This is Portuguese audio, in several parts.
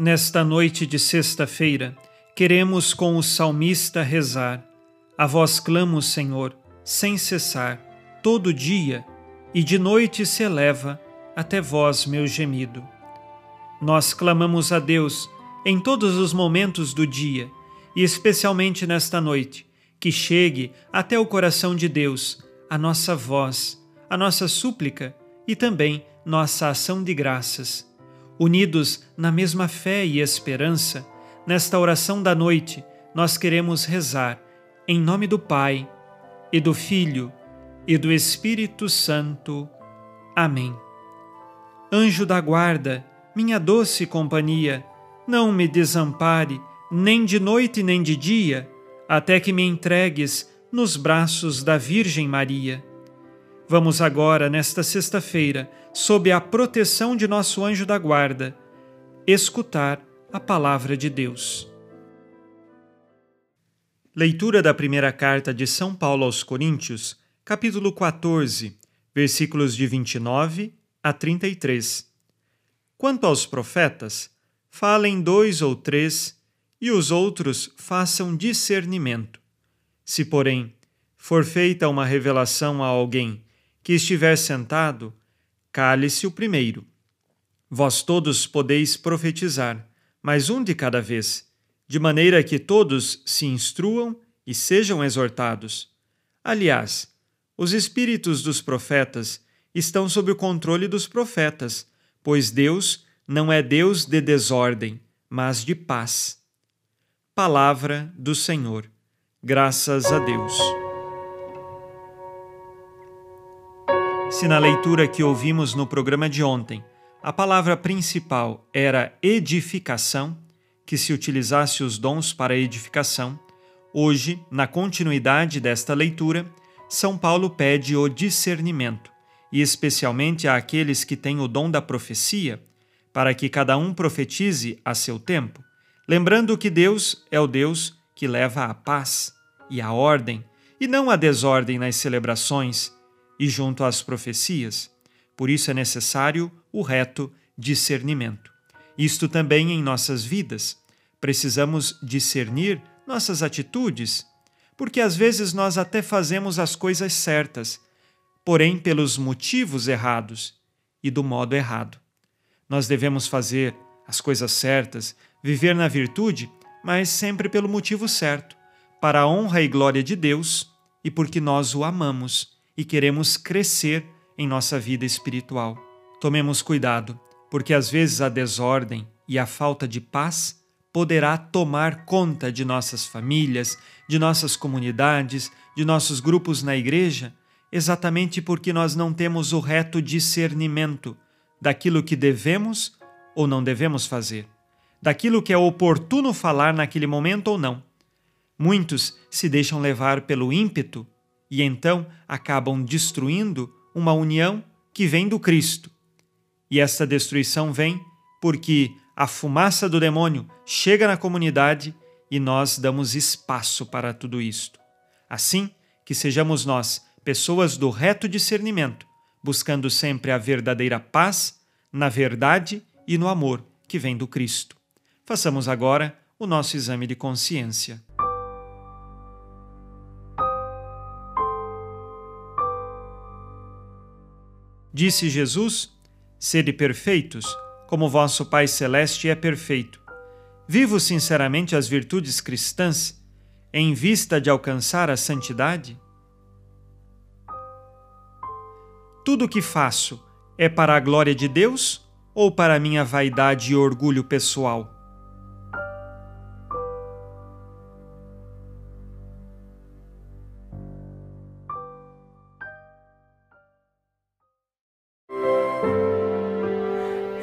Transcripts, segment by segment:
Nesta noite de sexta-feira, queremos com o salmista rezar. A vós clamo, Senhor, sem cessar, todo dia, e de noite se eleva até vós meu gemido. Nós clamamos a Deus em todos os momentos do dia, e especialmente nesta noite, que chegue até o coração de Deus a nossa voz, a nossa súplica e também nossa ação de graças. Unidos na mesma fé e esperança, nesta oração da noite, nós queremos rezar em nome do Pai, e do Filho, e do Espírito Santo. Amém. Anjo da guarda, minha doce companhia, não me desampare, nem de noite nem de dia, até que me entregues nos braços da Virgem Maria. Vamos agora, nesta sexta-feira, sob a proteção de nosso anjo da guarda, escutar a palavra de Deus. Leitura da primeira carta de São Paulo aos Coríntios, capítulo 14, versículos de 29 a 33. Quanto aos profetas, falem dois ou três, e os outros façam discernimento. Se, porém, for feita uma revelação a alguém que estiver sentado, cale-se o primeiro. Vós todos podeis profetizar, mas um de cada vez, de maneira que todos se instruam e sejam exortados. Aliás, os espíritos dos profetas estão sob o controle dos profetas, pois Deus não é Deus de desordem, mas de paz. Palavra do Senhor. Graças a Deus. Se na leitura que ouvimos no programa de ontem, a palavra principal era edificação, que se utilizasse os dons para edificação, hoje, na continuidade desta leitura, São Paulo pede o discernimento, e especialmente àqueles que têm o dom da profecia, para que cada um profetize a seu tempo, lembrando que Deus é o Deus que leva a paz e a ordem, e não a desordem nas celebrações e junto às profecias. Por isso é necessário o reto discernimento. Isto também em nossas vidas. Precisamos discernir nossas atitudes, porque às vezes nós até fazemos as coisas certas, porém pelos motivos errados e do modo errado. Nós devemos fazer as coisas certas, viver na virtude, mas sempre pelo motivo certo, para a honra e glória de Deus e porque nós o amamos e queremos crescer em nossa vida espiritual. Tomemos cuidado, porque às vezes a desordem e a falta de paz poderá tomar conta de nossas famílias, de nossas comunidades, de nossos grupos na igreja, exatamente porque nós não temos o reto discernimento daquilo que devemos ou não devemos fazer, daquilo que é oportuno falar naquele momento ou não. Muitos se deixam levar pelo ímpeto e então acabam destruindo uma união que vem do Cristo. E essa destruição vem porque a fumaça do demônio chega na comunidade e nós damos espaço para tudo isto. Assim, que sejamos nós pessoas do reto discernimento, buscando sempre a verdadeira paz na verdade e no amor que vem do Cristo. Façamos agora o nosso exame de consciência. Disse Jesus: Sede perfeitos, como vosso Pai Celeste é perfeito. Vivo sinceramente as virtudes cristãs em vista de alcançar a santidade? Tudo o que faço é para a glória de Deus ou para minha vaidade e orgulho pessoal?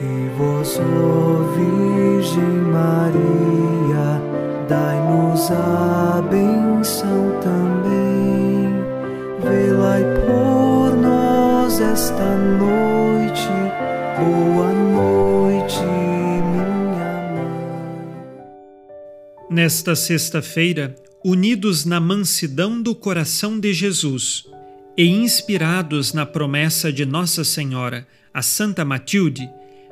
E vós, ó Virgem Maria, dai-nos a benção também. Velai por nós esta noite, boa noite, minha mãe. Nesta sexta-feira, unidos na mansidão do coração de Jesus e inspirados na promessa de Nossa Senhora, a Santa Matilde,